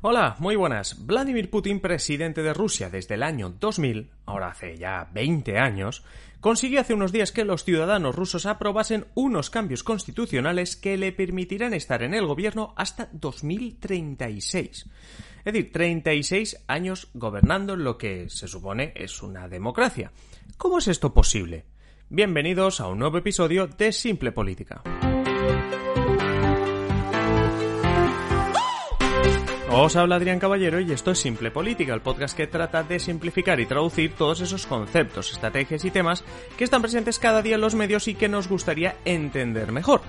Hola, muy buenas. Vladimir Putin, presidente de Rusia desde el año 2000, ahora hace ya 20 años, consiguió hace unos días que los ciudadanos rusos aprobasen unos cambios constitucionales que le permitirán estar en el gobierno hasta 2036. Es decir, 36 años gobernando lo que se supone es una democracia. ¿Cómo es esto posible? Bienvenidos a un nuevo episodio de Simple Política. Os habla Adrián Caballero y esto es Simple Política, el podcast que trata de simplificar y traducir todos esos conceptos, estrategias y temas que están presentes cada día en los medios y que nos gustaría entender mejor.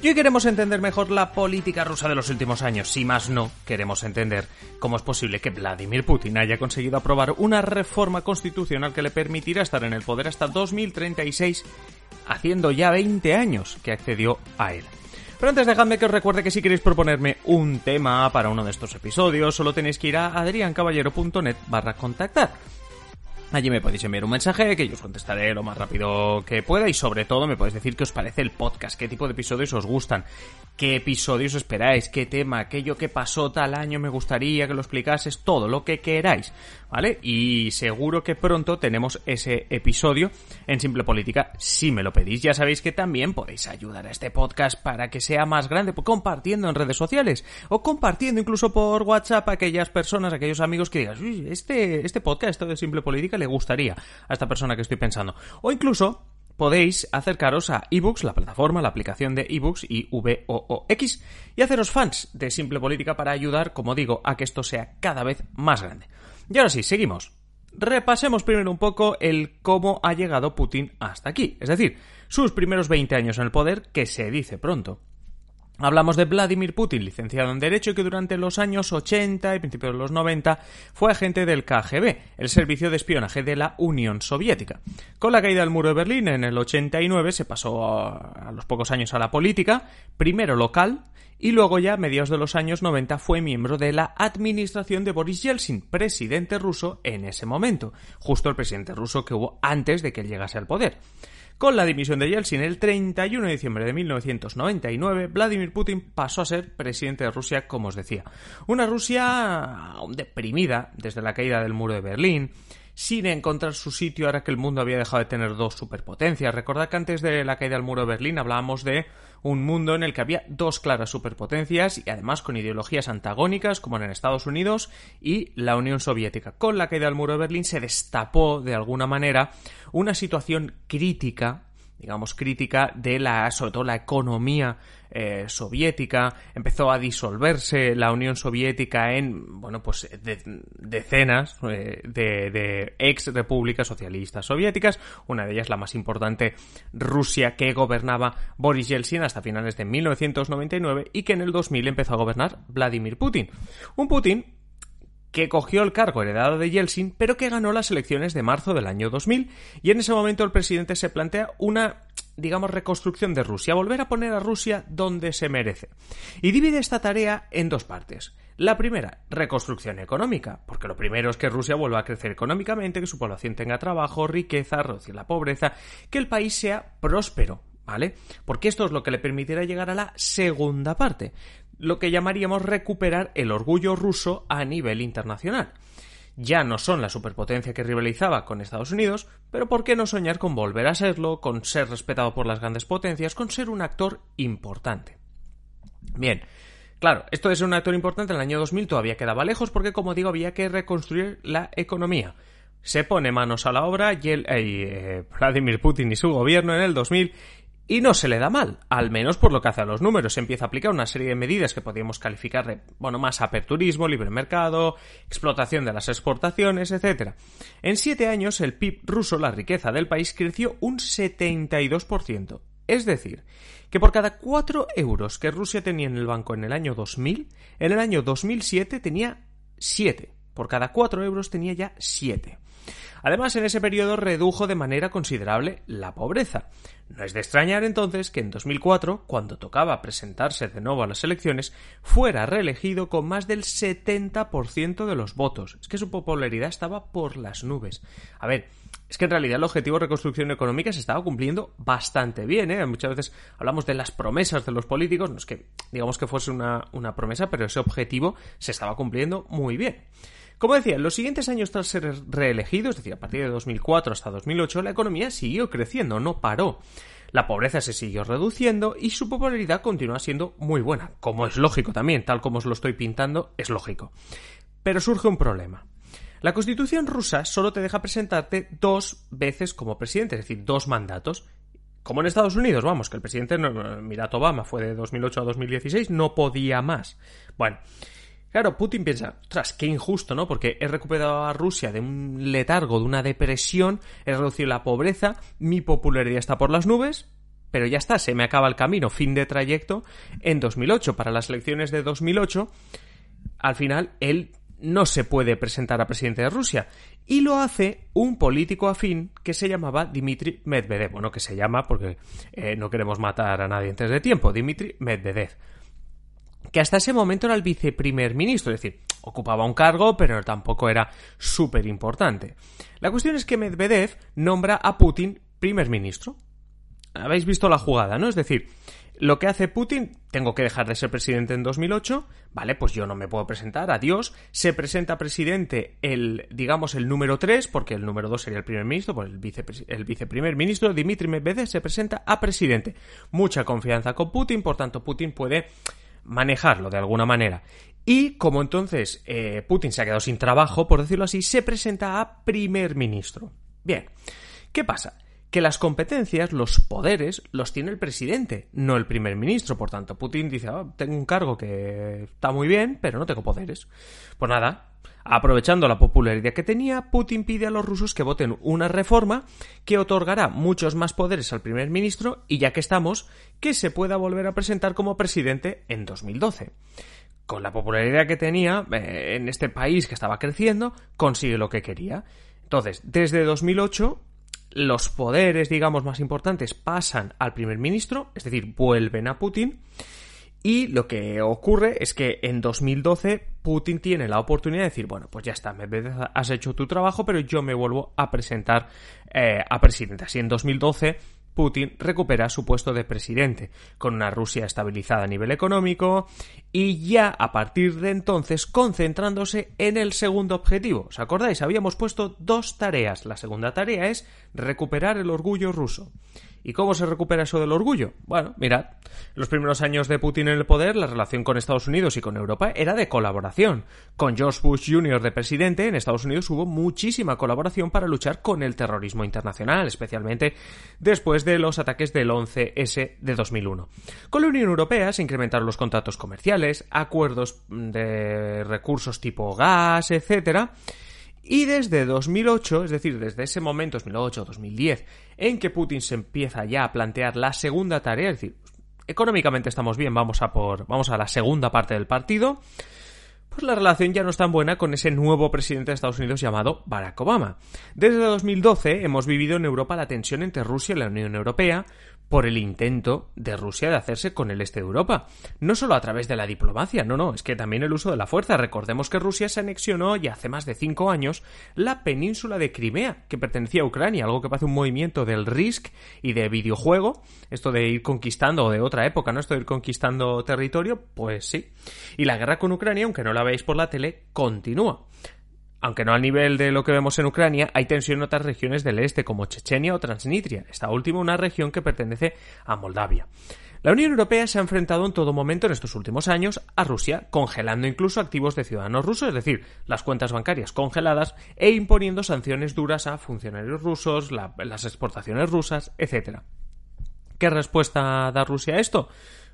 Y hoy queremos entender mejor la política rusa de los últimos años. Si más no, queremos entender cómo es posible que Vladimir Putin haya conseguido aprobar una reforma constitucional que le permitirá estar en el poder hasta 2036, haciendo ya 20 años que accedió a él. Pero antes dejadme que os recuerde que si queréis proponerme un tema para uno de estos episodios, solo tenéis que ir a adriancaballero.net barra contactar. Allí me podéis enviar un mensaje que yo os contestaré lo más rápido que pueda y sobre todo me podéis decir qué os parece el podcast, qué tipo de episodios os gustan, qué episodios esperáis, qué tema, aquello que pasó tal año me gustaría que lo explicases, todo lo que queráis, ¿vale? Y seguro que pronto tenemos ese episodio en Simple Política si me lo pedís. Ya sabéis que también podéis ayudar a este podcast para que sea más grande pues, compartiendo en redes sociales o compartiendo incluso por WhatsApp a aquellas personas, a aquellos amigos que digas, Uy, este, este podcast, de Simple Política, gustaría a esta persona que estoy pensando. O incluso podéis acercaros a ebooks, la plataforma, la aplicación de ebooks y VOOX, y haceros fans de Simple Política para ayudar, como digo, a que esto sea cada vez más grande. Y ahora sí, seguimos. Repasemos primero un poco el cómo ha llegado Putin hasta aquí, es decir, sus primeros 20 años en el poder, que se dice pronto. Hablamos de Vladimir Putin, licenciado en Derecho y que durante los años 80 y principios de los 90 fue agente del KGB, el servicio de espionaje de la Unión Soviética. Con la caída del muro de Berlín en el 89 se pasó a, los pocos años a la política, primero local y luego ya a mediados de los años 90 fue miembro de la administración de Boris Yeltsin, presidente ruso en ese momento, justo el presidente ruso que hubo antes de que él llegase al poder. Con la dimisión de Yeltsin el 31 de diciembre de 1999, Vladimir Putin pasó a ser presidente de Rusia, como os decía. Una Rusia deprimida desde la caída del muro de Berlín, sin encontrar su sitio ahora que el mundo había dejado de tener dos superpotencias. Recordad que antes de la caída del muro de Berlín hablábamos de un mundo en el que había dos claras superpotencias y además con ideologías antagónicas como en Estados Unidos y la Unión Soviética. Con la caída del muro de Berlín se destapó de alguna manera una situación crítica digamos, crítica de la, sobre todo la economía eh, soviética, empezó a disolverse la Unión Soviética en, bueno, pues decenas eh, de, de, ex repúblicas socialistas soviéticas, una de ellas la más importante, Rusia, que gobernaba Boris Yeltsin hasta finales de 1999 y que en el 2000 empezó a gobernar Vladimir Putin. Un Putin que cogió el cargo heredado de Yeltsin, pero que ganó las elecciones de marzo del año 2000, y en ese momento el presidente se plantea una digamos, reconstrucción de Rusia, volver a poner a Rusia donde se merece. Y divide esta tarea en dos partes. La primera, reconstrucción económica, porque lo primero es que Rusia vuelva a crecer económicamente, que su población tenga trabajo, riqueza, reducir la pobreza, que el país sea próspero, ¿vale? Porque esto es lo que le permitirá llegar a la segunda parte, lo que llamaríamos recuperar el orgullo ruso a nivel internacional. Ya no son la superpotencia que rivalizaba con Estados Unidos, pero ¿por qué no soñar con volver a serlo, con ser respetado por las grandes potencias, con ser un actor importante? Bien, Claro, esto de ser un actor importante en el año 2000 todavía quedaba lejos porque, como digo, había que reconstruir la economía. Se pone manos a la obra y el, eh, Vladimir Putin y su gobierno en el 2000 y no se le da mal, al menos por lo que hace a los números. Se empieza a aplicar una serie de medidas que podríamos calificar de, bueno, más aperturismo, libre mercado, explotación de las exportaciones, etc. En siete años, el PIB ruso, la riqueza del país, creció un 72%. Es decir, que por cada cuatro euros que Rusia tenía en el banco en el año 2000, en el año 2007 tenía 7. Por cada cuatro euros tenía ya 7. Además, en ese periodo redujo de manera considerable la pobreza. No es de extrañar entonces que en 2004, cuando tocaba presentarse de nuevo a las elecciones, fuera reelegido con más del 70% de los votos. Es que su popularidad estaba por las nubes. A ver, es que en realidad el objetivo de reconstrucción económica se estaba cumpliendo bastante bien. ¿eh? Muchas veces hablamos de las promesas de los políticos, no es que digamos que fuese una, una promesa, pero ese objetivo se estaba cumpliendo muy bien. Como decía, en los siguientes años tras ser reelegido, es decir, a partir de 2004 hasta 2008, la economía siguió creciendo, no paró. La pobreza se siguió reduciendo y su popularidad continúa siendo muy buena, como es lógico también, tal como os lo estoy pintando, es lógico. Pero surge un problema. La constitución rusa solo te deja presentarte dos veces como presidente, es decir, dos mandatos. Como en Estados Unidos, vamos, que el presidente, mirad, Obama fue de 2008 a 2016, no podía más. Bueno, Claro, Putin piensa, tras qué injusto, ¿no? Porque he recuperado a Rusia de un letargo, de una depresión, he reducido la pobreza, mi popularidad está por las nubes, pero ya está, se me acaba el camino, fin de trayecto. En 2008, para las elecciones de 2008, al final él no se puede presentar a presidente de Rusia. Y lo hace un político afín que se llamaba Dmitry Medvedev. Bueno, que se llama porque eh, no queremos matar a nadie antes de tiempo. Dmitry Medvedev que hasta ese momento era el viceprimer ministro, es decir, ocupaba un cargo, pero tampoco era súper importante. La cuestión es que Medvedev nombra a Putin primer ministro. Habéis visto la jugada, ¿no? Es decir, lo que hace Putin, tengo que dejar de ser presidente en 2008, vale, pues yo no me puedo presentar, adiós, se presenta presidente el, digamos, el número 3, porque el número 2 sería el primer ministro, pues el, vice, el viceprimer ministro, Dmitry Medvedev, se presenta a presidente. Mucha confianza con Putin, por tanto Putin puede manejarlo de alguna manera. Y como entonces eh, Putin se ha quedado sin trabajo, por decirlo así, se presenta a primer ministro. Bien, ¿qué pasa? Que las competencias, los poderes, los tiene el presidente, no el primer ministro. Por tanto, Putin dice, ah, tengo un cargo que está muy bien, pero no tengo poderes. Pues nada, Aprovechando la popularidad que tenía, Putin pide a los rusos que voten una reforma que otorgará muchos más poderes al primer ministro y ya que estamos, que se pueda volver a presentar como presidente en 2012. Con la popularidad que tenía eh, en este país que estaba creciendo, consigue lo que quería. Entonces, desde 2008 los poderes, digamos, más importantes pasan al primer ministro, es decir, vuelven a Putin, y lo que ocurre es que en 2012 Putin tiene la oportunidad de decir, bueno, pues ya está, me has hecho tu trabajo, pero yo me vuelvo a presentar eh, a presidente. Así en 2012 Putin recupera su puesto de presidente, con una Rusia estabilizada a nivel económico y ya a partir de entonces concentrándose en el segundo objetivo. ¿Os acordáis? Habíamos puesto dos tareas. La segunda tarea es recuperar el orgullo ruso. ¿Y cómo se recupera eso del orgullo? Bueno, mirad, los primeros años de Putin en el poder, la relación con Estados Unidos y con Europa era de colaboración. Con George Bush Jr. de presidente, en Estados Unidos hubo muchísima colaboración para luchar con el terrorismo internacional, especialmente después de los ataques del 11S de 2001. Con la Unión Europea se incrementaron los contratos comerciales, acuerdos de recursos tipo gas, etcétera, y desde 2008, es decir, desde ese momento, 2008-2010, en que Putin se empieza ya a plantear la segunda tarea, es decir, económicamente estamos bien, vamos a por, vamos a la segunda parte del partido, pues la relación ya no es tan buena con ese nuevo presidente de Estados Unidos llamado Barack Obama. Desde 2012 hemos vivido en Europa la tensión entre Rusia y la Unión Europea, por el intento de Rusia de hacerse con el este de Europa. No solo a través de la diplomacia, no, no, es que también el uso de la fuerza. Recordemos que Rusia se anexionó ya hace más de cinco años la península de Crimea, que pertenecía a Ucrania, algo que parece un movimiento del Risk y de videojuego, esto de ir conquistando, o de otra época, ¿no? Esto de ir conquistando territorio, pues sí. Y la guerra con Ucrania, aunque no la veáis por la tele, continúa aunque no al nivel de lo que vemos en Ucrania, hay tensión en otras regiones del este, como Chechenia o Transnistria, esta última una región que pertenece a Moldavia. La Unión Europea se ha enfrentado en todo momento en estos últimos años a Rusia, congelando incluso activos de ciudadanos rusos, es decir, las cuentas bancarias congeladas, e imponiendo sanciones duras a funcionarios rusos, las exportaciones rusas, etc. ¿Qué respuesta da Rusia a esto?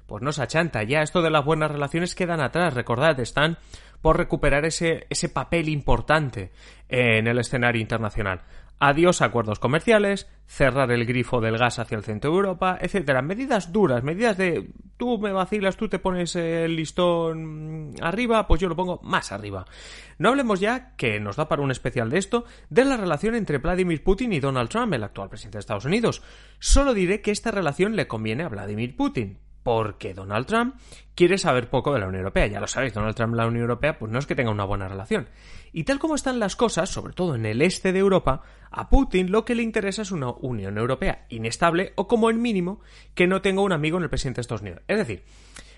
Pues no se achanta, ya esto de las buenas relaciones quedan atrás, recordad, están por recuperar ese, ese papel importante en el escenario internacional. Adiós acuerdos comerciales, cerrar el grifo del gas hacia el centro de Europa, etcétera. Medidas duras, medidas de tú me vacilas, tú te pones el listón arriba, pues yo lo pongo más arriba. No hablemos ya, que nos da para un especial de esto, de la relación entre Vladimir Putin y Donald Trump, el actual presidente de Estados Unidos. Solo diré que esta relación le conviene a Vladimir Putin. Porque Donald Trump quiere saber poco de la Unión Europea. Ya lo sabéis, Donald Trump y la Unión Europea pues no es que tenga una buena relación. Y tal como están las cosas, sobre todo en el este de Europa, a Putin lo que le interesa es una Unión Europea inestable o como el mínimo que no tenga un amigo en el presidente de Estados Unidos. Es decir,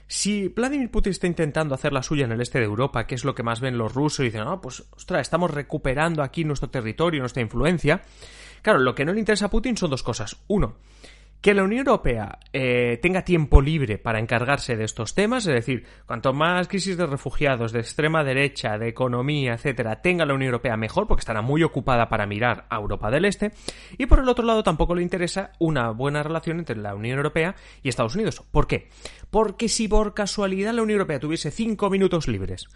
si Vladimir Putin está intentando hacer la suya en el este de Europa, que es lo que más ven los rusos, y dicen, ah, pues, ostras, estamos recuperando aquí nuestro territorio, nuestra influencia. Claro, lo que no le interesa a Putin son dos cosas. Uno, que la Unión Europea eh, tenga tiempo libre para encargarse de estos temas, es decir, cuanto más crisis de refugiados, de extrema derecha, de economía, etcétera, tenga la Unión Europea mejor, porque estará muy ocupada para mirar a Europa del Este, y por el otro lado tampoco le interesa una buena relación entre la Unión Europea y Estados Unidos. ¿Por qué? Porque si por casualidad la Unión Europea tuviese cinco minutos libres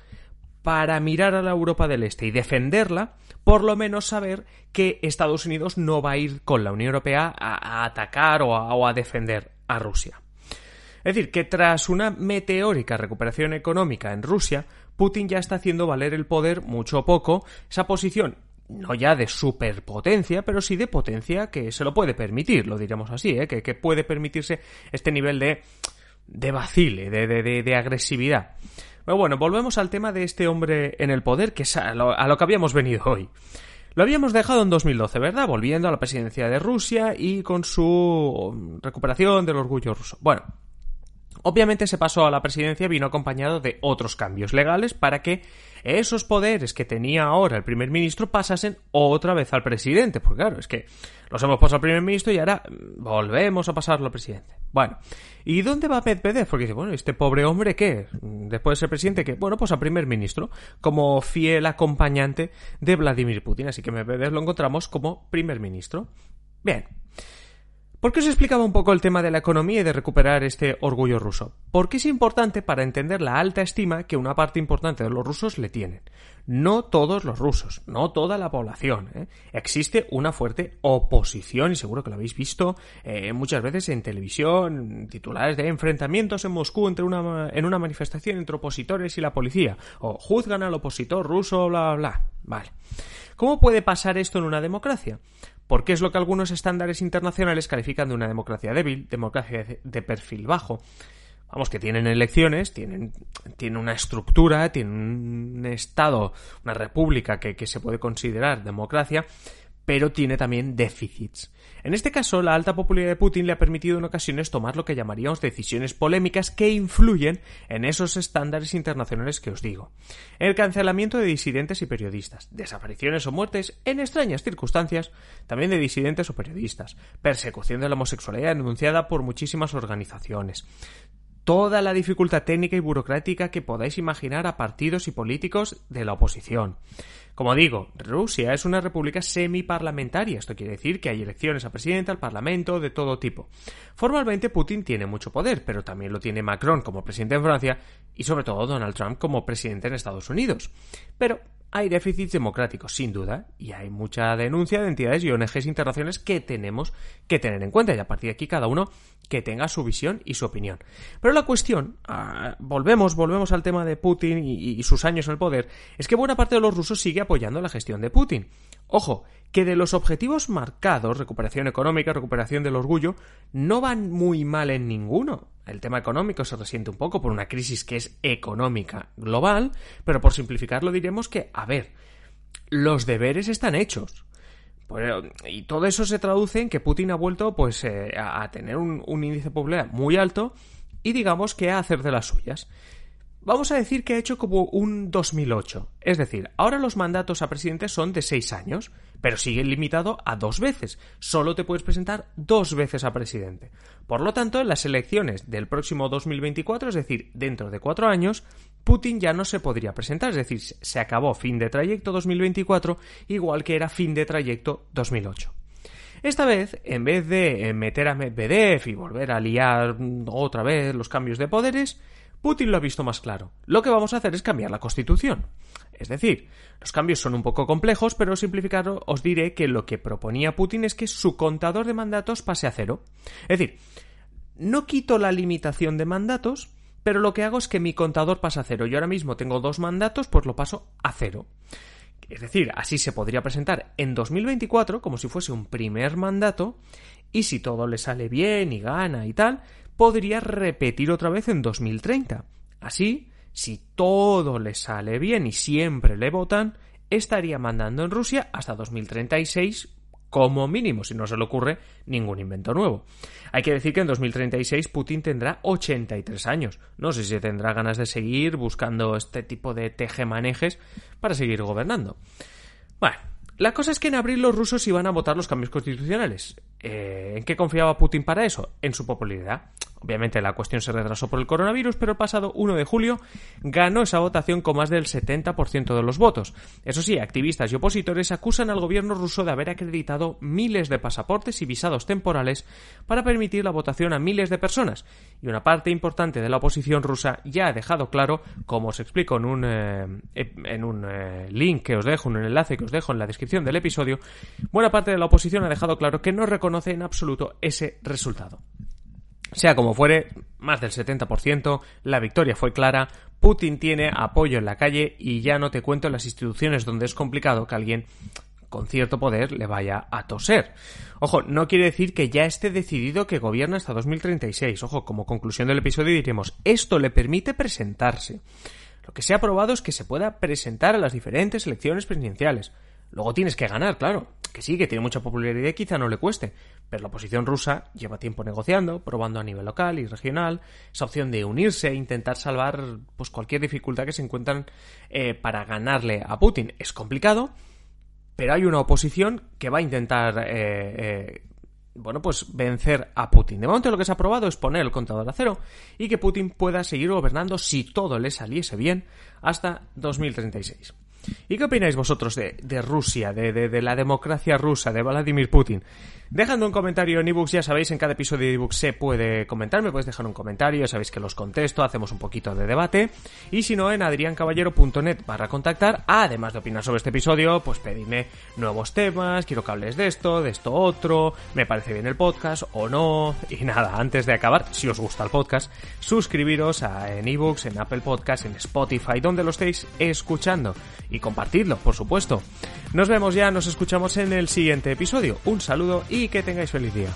para mirar a la Europa del Este y defenderla, por lo menos saber que Estados Unidos no va a ir con la Unión Europea a, atacar o a, defender a Rusia. Es decir, que tras una meteórica recuperación económica en Rusia, Putin ya está haciendo valer el poder mucho o poco, esa posición no ya de superpotencia, pero sí de potencia que se lo puede permitir, lo diríamos así, ¿eh? que, puede permitirse este nivel de, de vacile, de, agresividad. Pero bueno, volvemos al tema de este hombre en el poder, que es a lo, que habíamos venido hoy. Lo habíamos dejado en 2012, ¿verdad? Volviendo a la presidencia de Rusia y con su recuperación del orgullo ruso. Bueno, obviamente ese paso a la presidencia vino acompañado de otros cambios legales para que esos poderes que tenía ahora el primer ministro pasasen otra vez al presidente. Porque claro, es que los hemos pasado al primer ministro y ahora volvemos a pasarlo al presidente. Bueno, ¿y dónde va Medvedev? Porque dice, bueno, este pobre hombre, ¿qué? Después de ser presidente, ¿qué? Bueno, pues al primer ministro, como fiel acompañante de Vladimir Putin. Así que Medvedev lo encontramos como primer ministro. Bien, ¿Por qué os explicaba un poco el tema de la economía y de recuperar este orgullo ruso? Porque es importante para entender la alta estima que una parte importante de los rusos le tienen. No todos los rusos, no toda la población. ¿eh? Existe una fuerte oposición, y seguro que lo habéis visto eh, muchas veces en televisión, titulares de enfrentamientos en Moscú entre una, en una manifestación entre opositores y la policía, o juzgan al opositor ruso, bla, bla, bla. Vale. ¿Cómo puede pasar esto en una democracia? Porque es lo que algunos estándares internacionales califican de una democracia débil, democracia de perfil bajo. Vamos, que tienen elecciones, tienen, tienen una estructura, tienen un Estado, una república que, que se puede considerar democracia, pero tiene también déficits. En este caso, la alta popularidad de Putin le ha permitido en ocasiones tomar lo que llamaríamos decisiones polémicas que influyen en esos estándares internacionales que os digo. El cancelamiento de disidentes y periodistas, desapariciones o muertes en extrañas circunstancias, también de disidentes o periodistas, persecución de la homosexualidad denunciada por muchísimas organizaciones, toda la dificultad técnica y burocrática que podáis imaginar a partidos y políticos de la oposición. Como digo, Rusia es una república semiparlamentaria. Esto quiere decir que hay elecciones a presidente, al parlamento, de todo tipo. Formalmente Putin tiene mucho poder, pero también lo tiene Macron como presidente en Francia y sobre todo Donald Trump como presidente en Estados Unidos. Pero hay déficits democráticos, sin duda, y hay mucha denuncia de entidades y ONGs internacionales que tenemos que tener en cuenta, y a partir de aquí cada uno que tenga su visión y su opinión. Pero la cuestión, ah, volvemos, volvemos al tema de Putin y, sus años en el poder, es que buena parte de los rusos sigue apoyando la gestión de Putin. Ojo, que de los objetivos marcados, recuperación económica, recuperación del orgullo, no van muy mal en ninguno. El tema económico se resiente un poco por una crisis que es económica global, pero por simplificarlo diremos que, a ver, los deberes están hechos. Y todo eso se traduce en que Putin ha vuelto pues eh, a tener un, un índice de popularidad muy alto y digamos que a hacer de las suyas. Vamos a decir que ha hecho como un 2008. Es decir, ahora los mandatos a presidente son de seis años, pero siguen limitado a dos veces. Solo te puedes presentar dos veces a presidente. Por lo tanto, en las elecciones del próximo 2024, es decir, dentro de cuatro años, Putin ya no se podría presentar. Es decir, se acabó fin de trayecto 2024, igual que era fin de trayecto 2008. Esta vez, en vez de meter a Medvedev y volver a liar otra vez los cambios de poderes, Putin lo ha visto más claro. Lo que vamos a hacer es cambiar la Constitución. Es decir, los cambios son un poco complejos, pero simplificado os diré que lo que proponía Putin es que su contador de mandatos pase a cero. Es decir, no quito la limitación de mandatos, pero lo que hago es que mi contador pasa a cero. Yo ahora mismo tengo dos mandatos, pues lo paso a cero. Es decir, así se podría presentar en 2024 como si fuese un primer mandato y si todo le sale bien y gana y tal, podría repetir otra vez en 2030. Así, si todo le sale bien y siempre le votan, estaría mandando en Rusia hasta 2036 como mínimo, si no se le ocurre ningún invento nuevo. Hay que decir que en 2036 Putin tendrá 83 años. No sé si tendrá ganas de seguir buscando este tipo de tejemanejes para seguir gobernando. Bueno, la cosa es que en abril los rusos iban a votar los cambios constitucionales. Eh, ¿En qué confiaba Putin para eso? En su popularidad. Obviamente la cuestión se retrasó por el coronavirus, pero el pasado 1 de julio ganó esa votación con más del 70% de los votos. Eso sí, activistas y opositores acusan al gobierno ruso de haber acreditado miles de pasaportes y visados temporales para permitir la votación a miles de personas. Y una parte importante de la oposición rusa ya ha dejado claro, como os explico en un, eh, en un eh, link que os dejo, en un enlace que os dejo en la descripción del episodio, buena parte de la oposición ha dejado claro que no reconoce en absoluto ese resultado. Sea como fuere, más del 70%, la victoria fue clara, Putin tiene apoyo en la calle y ya no te cuento en las instituciones donde es complicado que alguien con cierto poder le vaya a toser. Ojo, no quiere decir que ya esté decidido que gobierna hasta 2036. Ojo, como conclusión del episodio diremos, esto le permite presentarse. Lo que se ha aprobado es que se pueda presentar a las diferentes elecciones presidenciales. Luego tienes que ganar, claro. Que sí, que tiene mucha popularidad y quizá no le cueste. Pero la oposición rusa lleva tiempo negociando, probando a nivel local y regional, esa opción de unirse e intentar salvar pues cualquier dificultad que se encuentran eh, para ganarle a Putin. Es complicado, pero hay una oposición que va a intentar eh, eh, bueno, pues vencer a Putin. De momento lo que se ha probado es poner el contador a cero y que Putin pueda seguir gobernando si todo le saliese bien hasta 2036. ¿Y qué opináis vosotros de, Rusia, de, de, la democracia rusa, de Vladimir Putin? Dejando un comentario en ebooks, ya sabéis, en cada episodio de ebooks se puede comentar, me podéis dejar un comentario, sabéis que los contesto, hacemos un poquito de debate. Y si no, en adriancaballero.net barra contactar, además de opinar sobre este episodio, pues pedirme nuevos temas, quiero que hables de esto, de esto otro, me parece bien el podcast o no. Y nada, antes de acabar, si os gusta el podcast, suscribiros a, en ebooks, en Apple Podcast, en Spotify, donde lo estéis escuchando. Y compartidlo, por supuesto. Nos vemos ya, nos escuchamos en el siguiente episodio. Un saludo y que tengáis feliz día.